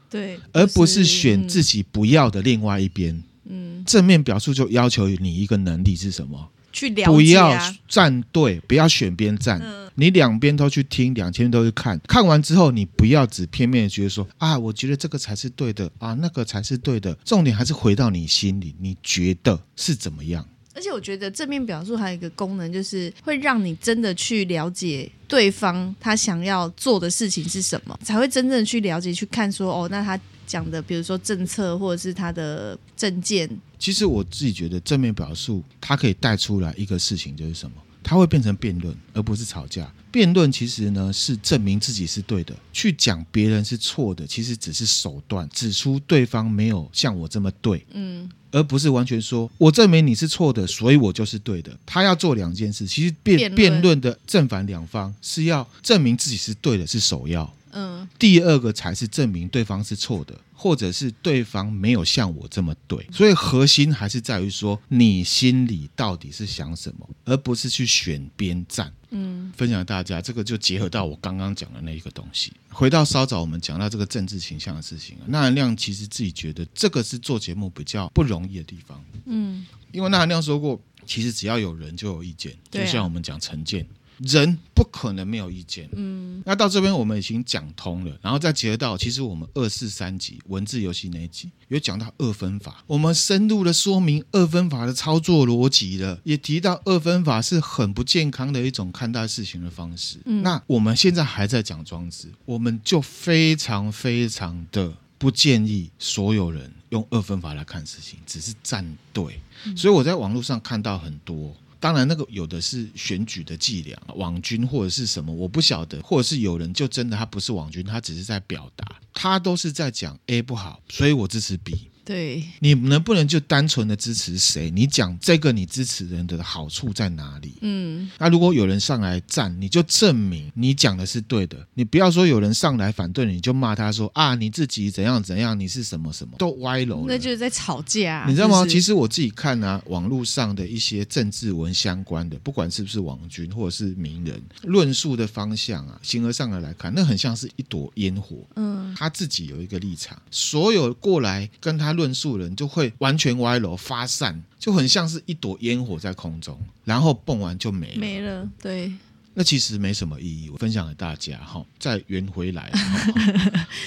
[SPEAKER 2] 对，
[SPEAKER 1] 而不是选自己不要的另外一边。嗯，正面表述就要求你一个能力是什么？
[SPEAKER 2] 去了解啊，
[SPEAKER 1] 不要站队，不要选边站。嗯你两边都去听，两边都去看，看完之后，你不要只片面的觉得说啊，我觉得这个才是对的啊，那个才是对的。重点还是回到你心里，你觉得是怎么样？
[SPEAKER 2] 而且我觉得正面表述还有一个功能，就是会让你真的去了解对方他想要做的事情是什么，才会真正去了解、去看说哦，那他讲的，比如说政策或者是他的政见。
[SPEAKER 1] 其实我自己觉得正面表述，它可以带出来一个事情，就是什么？它会变成辩论，而不是吵架。辩论其实呢是证明自己是对的，去讲别人是错的，其实只是手段，指出对方没有像我这么对，嗯，而不是完全说我证明你是错的，所以我就是对的。他要做两件事，其实辩辩论的正反两方是要证明自己是对的，是首要。嗯，第二个才是证明对方是错的，或者是对方没有像我这么对，所以核心还是在于说你心里到底是想什么，而不是去选边站。嗯，分享大家这个就结合到我刚刚讲的那一个东西。回到稍早我们讲到这个政治倾向的事情，那含亮其实自己觉得这个是做节目比较不容易的地方。嗯，因为那含亮说过，其实只要有人就有意见，就像我们讲成见。人不可能没有意见，嗯，那到这边我们已经讲通了，然后再结合到，其实我们二四三集文字游戏那一集有讲到二分法，我们深入的说明二分法的操作逻辑了，也提到二分法是很不健康的一种看待事情的方式。嗯，那我们现在还在讲庄子，我们就非常非常的不建议所有人用二分法来看事情，只是站队。所以我在网络上看到很多。当然，那个有的是选举的伎俩，网军或者是什么，我不晓得，或者是有人就真的他不是网军，他只是在表达，他都是在讲 A 不好，所以我支持 B。
[SPEAKER 2] 对，
[SPEAKER 1] 你能不能就单纯的支持谁？你讲这个你支持人的好处在哪里？嗯，那如果有人上来站，你就证明你讲的是对的。你不要说有人上来反对你，就骂他说啊，你自己怎样怎样，你是什么什么，都歪楼了。
[SPEAKER 2] 那就是在吵架，
[SPEAKER 1] 你知道吗？其实我自己看啊，网络上的一些政治文相关的，不管是不是网军或者是名人，论述的方向啊，形而上的来看，那很像是一朵烟火。嗯，他自己有一个立场，所有过来跟他。论述人就会完全歪楼发散，就很像是一朵烟火在空中，然后蹦完就没了。
[SPEAKER 2] 没了，对。
[SPEAKER 1] 那其实没什么意义，我分享给大家哈。再圆回来，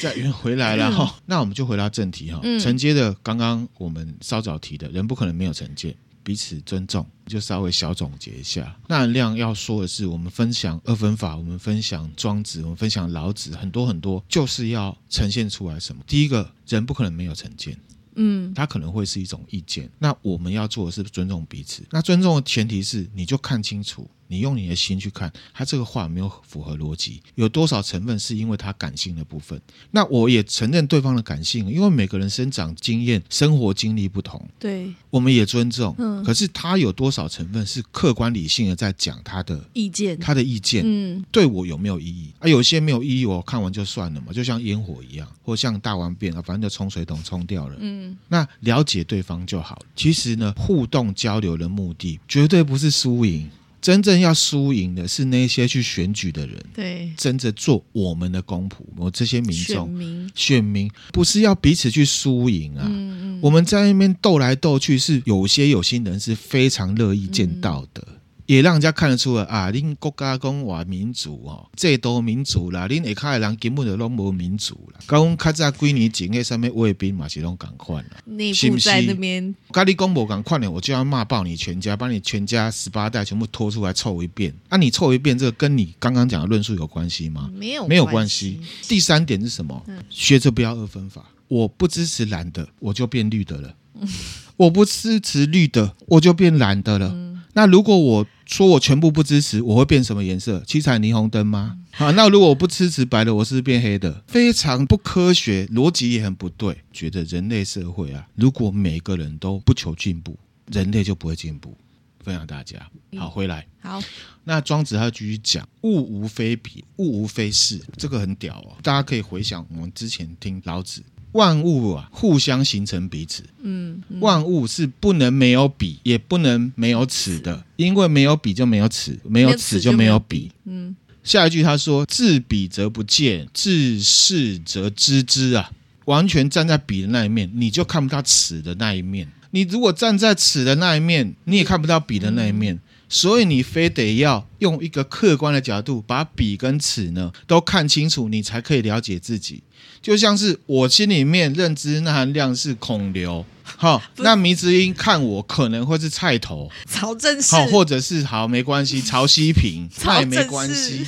[SPEAKER 1] 再圆回来了哈。(laughs) 那我们就回到正题哈，承接的刚刚我们稍早提的，人不可能没有成见，彼此尊重，就稍微小总结一下。那含亮要说的是，我们分享二分法，我们分享庄子，我们分享老子，很多很多，就是要呈现出来什么？第一个人不可能没有成见。嗯，他可能会是一种意见。那我们要做的是尊重彼此。那尊重的前提是，你就看清楚你用你的心去看，他这个话有没有符合逻辑？有多少成分是因为他感性的部分？那我也承认对方的感性，因为每个人生长经验、生活经历不同，
[SPEAKER 2] 对，
[SPEAKER 1] 我们也尊重。
[SPEAKER 2] 嗯，
[SPEAKER 1] 可是他有多少成分是客观理性的在讲他的
[SPEAKER 2] 意见？
[SPEAKER 1] 他的意见，
[SPEAKER 2] 嗯，
[SPEAKER 1] 对我有没有意义？啊，有些没有意义，我看完就算了嘛，就像烟火一样，或像大完便啊，反正就冲水桶冲掉了。
[SPEAKER 2] 嗯，
[SPEAKER 1] 那了解对方就好。其实呢，互动交流的目的绝对不是输赢。真正要输赢的是那些去选举的人，
[SPEAKER 2] 对，
[SPEAKER 1] 争着做我们的公仆，我这些民众、
[SPEAKER 2] 选民，
[SPEAKER 1] 选民不是要彼此去输赢啊。
[SPEAKER 2] 嗯嗯，
[SPEAKER 1] 我们在那边斗来斗去，是有些有心人是非常乐意见到的。嗯也让人家看得出来啊，恁国家讲话民主哦，这多民主啦，恁下卡的人根本就拢无民主啦。讲较早几年前那上面卫兵嘛是拢共款啦，
[SPEAKER 2] 内部在那边，
[SPEAKER 1] 跟你讲无共款的，我就要骂爆你全家，把你全家十八代全部拖出来凑一遍。啊，你凑一遍，这个跟你刚刚讲的论述有关系吗？
[SPEAKER 2] 没有，
[SPEAKER 1] 没有关系。第三点是什么？
[SPEAKER 2] 嗯、
[SPEAKER 1] 学着不要二分法。我不支持蓝的，我就变绿的了；我不支持绿的，我就变蓝的了。嗯、那如果我说我全部不支持，我会变什么颜色？七彩霓虹灯吗？好，那如果我不支持白的，我是不是变黑的？非常不科学，逻辑也很不对。觉得人类社会啊，如果每个人都不求进步，人类就不会进步。分享大家，好，回来。
[SPEAKER 2] 好，
[SPEAKER 1] 那庄子他继续讲：物无非彼，物无非是，这个很屌哦。大家可以回想我们之前听老子。万物啊，互相形成彼此。嗯，嗯，万物是不能没有彼，也不能没有此的，因为没有彼就没有此，没有此就没有彼。嗯，下一句他说：“自彼则不见，自是则知之啊。”完全站在彼的那一面，你就看不到此的那一面；你如果站在此的那一面，你也看不到彼的那一面。嗯所以你非得要用一个客观的角度，把笔跟尺呢都看清楚，你才可以了解自己。就像是我心里面认知那含量是孔刘，好，(laughs) 那迷之音看我可能会是菜头，(laughs)
[SPEAKER 2] 曹正奭，
[SPEAKER 1] 好，或者是好没关系，曹希平，(laughs) 那也没关系。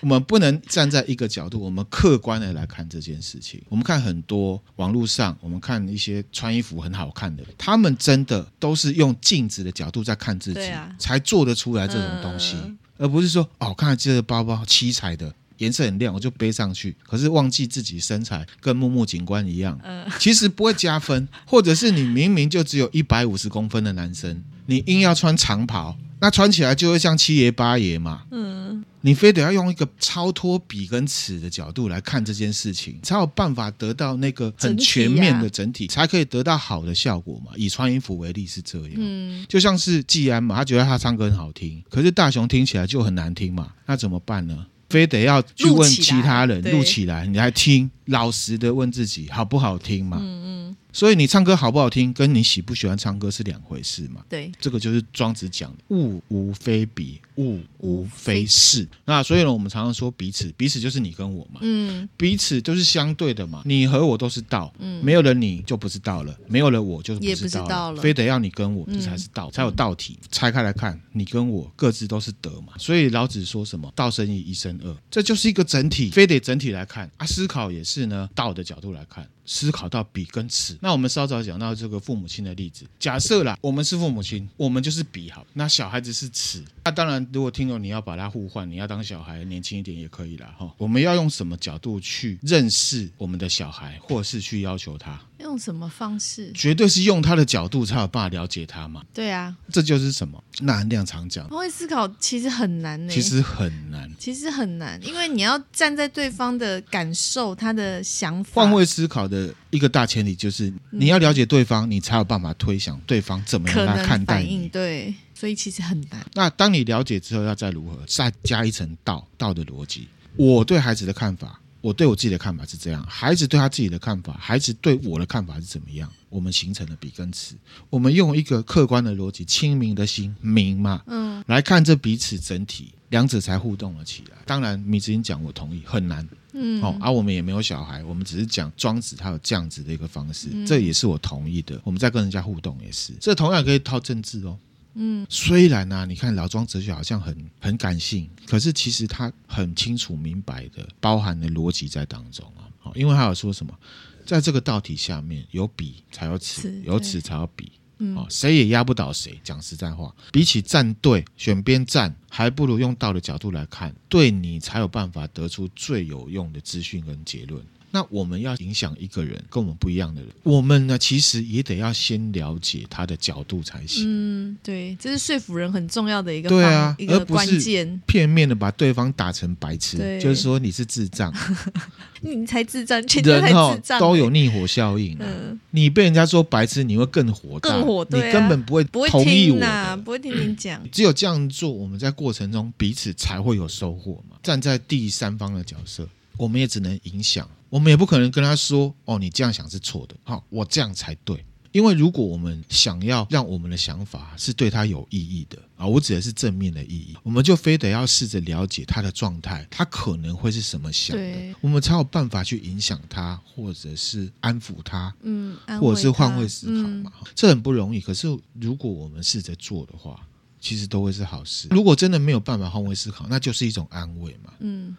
[SPEAKER 1] 我们不能站在一个角度，我们客观的来看这件事情。我们看很多网络上，我们看一些穿衣服很好看的，他们真的都是用镜子的角度在看自己，啊、才做得出来这种东西，嗯、而不是说哦，看这个包包七彩的，颜色很亮，我就背上去，可是忘记自己身材跟木木警官一样，嗯、其实不会加分。或者是你明明就只有一百五十公分的男生，你硬要穿长袍。那穿起来就会像七爷八爷嘛，嗯，你非得要用一个超脱比跟尺的角度来看这件事情，才有办法得到那个很全面的整体，才可以得到好的效果嘛。以穿衣服为例是这样，嗯，就像是季安嘛，他觉得他唱歌很好听，可是大雄听起来就很难听嘛，那怎么办呢？非得要去问其他人录起来，你来听，老实的问自己好不好听嘛？嗯嗯。所以你唱歌好不好听，跟你喜不喜欢唱歌是两回事嘛？对，这个就是庄子讲的“物无非彼，物无非是”。那所以呢，我们常常说彼此，彼此就是你跟我嘛。嗯，彼此都是相对的嘛。你和我都是道，嗯，没有了你就不是道了，没有了我就不是道了。道了非得要你跟我，这才是道，嗯、才有道体。拆开来看，你跟我各自都是德嘛。所以老子说什么“道生一，一生二”，这就是一个整体，非得整体来看啊。思考也是是呢，道的角度来看。思考到彼跟此，那我们稍早讲到这个父母亲的例子，假设啦，我们是父母亲，我们就是彼好，那小孩子是此，那当然，如果听众你要把它互换，你要当小孩年轻一点也可以啦。哈。我们要用什么角度去认识我们的小孩，或是去要求他？
[SPEAKER 2] 用什么方式？
[SPEAKER 1] 绝对是用他的角度才有办法了解他嘛。
[SPEAKER 2] 对啊，
[SPEAKER 1] 这就是什么？那含量常讲，
[SPEAKER 2] 换位思考其实很难呢。
[SPEAKER 1] 其实很难，
[SPEAKER 2] 其实很难，因为你要站在对方的感受，他的想法。
[SPEAKER 1] 换位思考的一个大前提就是你要了解对方，你才有办法推想对方怎么样来看待你。
[SPEAKER 2] 对，所以其实很难。
[SPEAKER 1] 那当你了解之后，要再如何？再加一层道，道的逻辑。我对孩子的看法。我对我自己的看法是这样，孩子对他自己的看法，孩子对我的看法是怎么样？我们形成了比跟词，我们用一个客观的逻辑，清明的心，明嘛，嗯，来看这彼此整体，两者才互动了起来。当然，米子英讲，我同意，很难，嗯，好，而我们也没有小孩，我们只是讲庄子他有这样子的一个方式，这也是我同意的。我们在跟人家互动也是，这同样可以套政治哦。嗯，虽然呢、啊，你看老庄哲学好像很很感性，可是其实他很清楚明白的包含的逻辑在当中啊。好，因为他有说什么，在这个道体下面有比才有此，有此才有彼。
[SPEAKER 2] 嗯
[SPEAKER 1] 哦，谁也压不倒谁。讲实在话，比起站队选边站，还不如用道的角度来看，对你才有办法得出最有用的资讯跟结论。那我们要影响一个人跟我们不一样的人，我们呢其实也得要先了解他的角度才行。
[SPEAKER 2] 嗯，对，这是说服人很重要的一个
[SPEAKER 1] 对啊，
[SPEAKER 2] 一
[SPEAKER 1] 个
[SPEAKER 2] 关键。
[SPEAKER 1] 片面的把对方打成白痴，就是说你是智障，(laughs)
[SPEAKER 2] 你才智障，全家才智障、
[SPEAKER 1] 都有逆火效应、啊。
[SPEAKER 2] 嗯
[SPEAKER 1] 你被人家说白痴，你会更火大，
[SPEAKER 2] 更火，啊
[SPEAKER 1] 你根本不会
[SPEAKER 2] 不会
[SPEAKER 1] 同意我，的。
[SPEAKER 2] 不会听你讲。(clears throat)
[SPEAKER 1] 只有这样做，我们在过程中彼此才会有收获嘛。站在第三方的角色，我们也只能影响，我们也不可能跟他说：“哦，你这样想是错的，好，我这样才对。”因为如果我们想要让我们的想法是对他有意义的啊，我指的是正面的意义，我们就非得要试着了解他的状态，他可能会是什么想的
[SPEAKER 2] 对，
[SPEAKER 1] 我们才有办法去影响他，或者是安抚他，
[SPEAKER 2] 嗯，
[SPEAKER 1] 或者是
[SPEAKER 2] 换
[SPEAKER 1] 位思考嘛。
[SPEAKER 2] 嗯
[SPEAKER 1] 这很不容易。可是如果我们试着做的话，其实都会是好事。如果真的没有办法换位思考，那就是一种安慰嘛。
[SPEAKER 2] 嗯，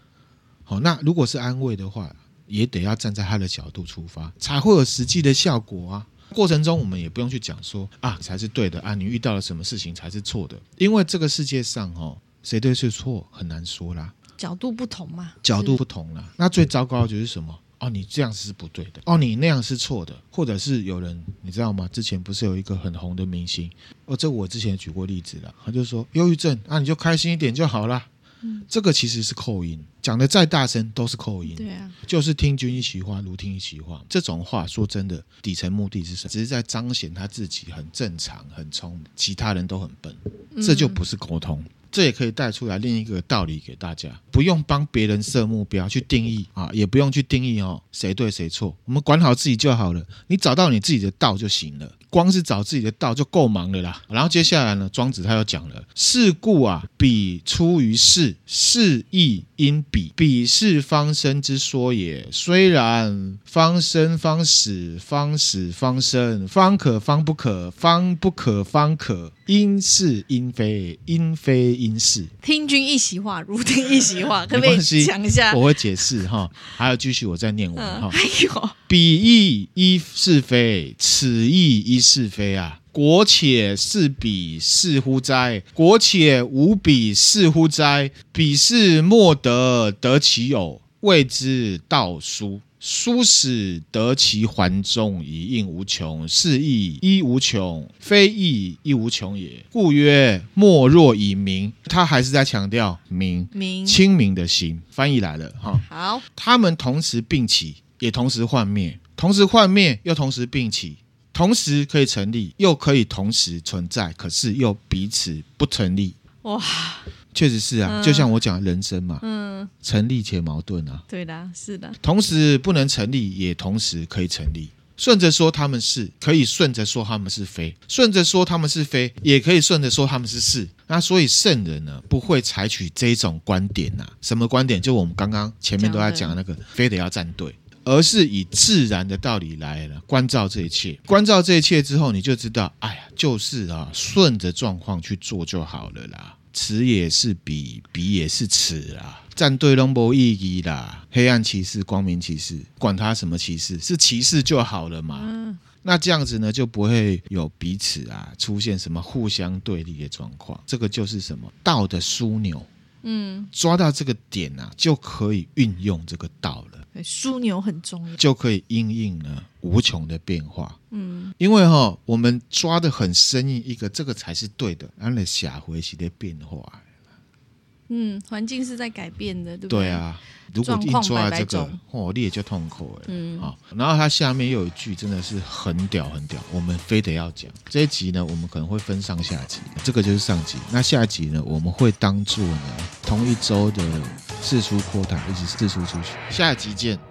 [SPEAKER 1] 好，那如果是安慰的话，也得要站在他的角度出发，才会有实际的效果啊。过程中，我们也不用去讲说啊才是对的啊，你遇到了什么事情才是错的，因为这个世界上哦，谁对谁错很难说啦，
[SPEAKER 2] 角度不同嘛，
[SPEAKER 1] 角度不同啦。那最糟糕的就是什么？哦，你这样是不对的，哦，你那样是错的，或者是有人你知道吗？之前不是有一个很红的明星，哦，这我之前举过例子了，他就说忧郁症啊，你就开心一点就好啦。
[SPEAKER 2] 嗯
[SPEAKER 1] 这个其实是扣音，讲的再大声都是扣音。
[SPEAKER 2] 对啊，
[SPEAKER 1] 就是听君一席话，如听一席话。这种话说真的，底层目的是什么？只是在彰显他自己很正常、很聪明，其他人都很笨，这就不是沟通。这也可以带出来另一个道理给大家：不用帮别人设目标去定义啊，也不用去定义哦谁对谁错，我们管好自己就好了。你找到你自己的道就行了。光是找自己的道就够忙的啦。然后接下来呢，庄子他又讲了：是故啊，彼出于世，世亦因彼。彼是方生之说也。虽然，方生方死，方死方生，方可方不可，方不可方可。因是因非，因非因是。
[SPEAKER 2] 听君一席话，如听一席话，可不可以讲一下？
[SPEAKER 1] 我会解释哈。还要继续，我再念完
[SPEAKER 2] 嗯，
[SPEAKER 1] 哈。
[SPEAKER 2] 还有，
[SPEAKER 1] 彼亦一是非，此亦一是非啊！国且是彼是乎哉？国且无彼是乎哉？彼是莫得，得其有，谓之道书。书使得其环中，以应无穷。是亦依无穷，非亦依无穷也。故曰：莫若以明。他还是在强调明，
[SPEAKER 2] 明
[SPEAKER 1] 清明的心。翻译来了哈。
[SPEAKER 2] 好，
[SPEAKER 1] 他们同时并起，也同时幻灭，同时幻灭又同时并起，同时可以成立，又可以同时存在，可是又彼此不成立。
[SPEAKER 2] 哇，
[SPEAKER 1] 确实是啊，
[SPEAKER 2] 嗯
[SPEAKER 1] 就像我讲的人生嘛，
[SPEAKER 2] 嗯，
[SPEAKER 1] 成立且矛盾啊，
[SPEAKER 2] 对的，是的，
[SPEAKER 1] 同时不能成立，也同时可以成立。顺着说他们是，可以顺着说他们是非；顺着说他们是非，也可以顺着说他们是是。那所以圣人呢，不会采取这种观点呐、啊。什么观点？就我们刚刚前面都在讲那个，非得要站队，而是以自然的道理来了关照这一切。关照这一切之后，你就知道，哎呀，就是啊，顺着状况去做就好了啦。此也是彼，彼也是此啊。站队都没意义啦。黑暗骑士、光明骑士，管他什么骑士，是骑士就好了嘛。
[SPEAKER 2] 嗯，
[SPEAKER 1] 那这样子呢，就不会有彼此啊出现什么互相对立的状况。这个就是什么道的枢纽。
[SPEAKER 2] 嗯，
[SPEAKER 1] 抓到这个点啊，就可以运用这个道了，
[SPEAKER 2] 对枢纽很重要。
[SPEAKER 1] 就可以因应呢无穷的变化。
[SPEAKER 2] 嗯，
[SPEAKER 1] 因为哈、哦，我们抓的很生硬，一个这个才是对的，安了下回是的变化。
[SPEAKER 2] 嗯，环境是在改变的，对不对？
[SPEAKER 1] 对啊，如果硬抓了
[SPEAKER 2] 这个
[SPEAKER 1] 哦，你也就痛苦了。
[SPEAKER 2] 嗯
[SPEAKER 1] 啊，然后它下面又有一句真的是很屌很屌，我们非得要讲这一集呢，我们可能会分上下集，这个就是上集。那下集呢，我们会当做呢同一周的四出扩大，一直四出出去。下集见。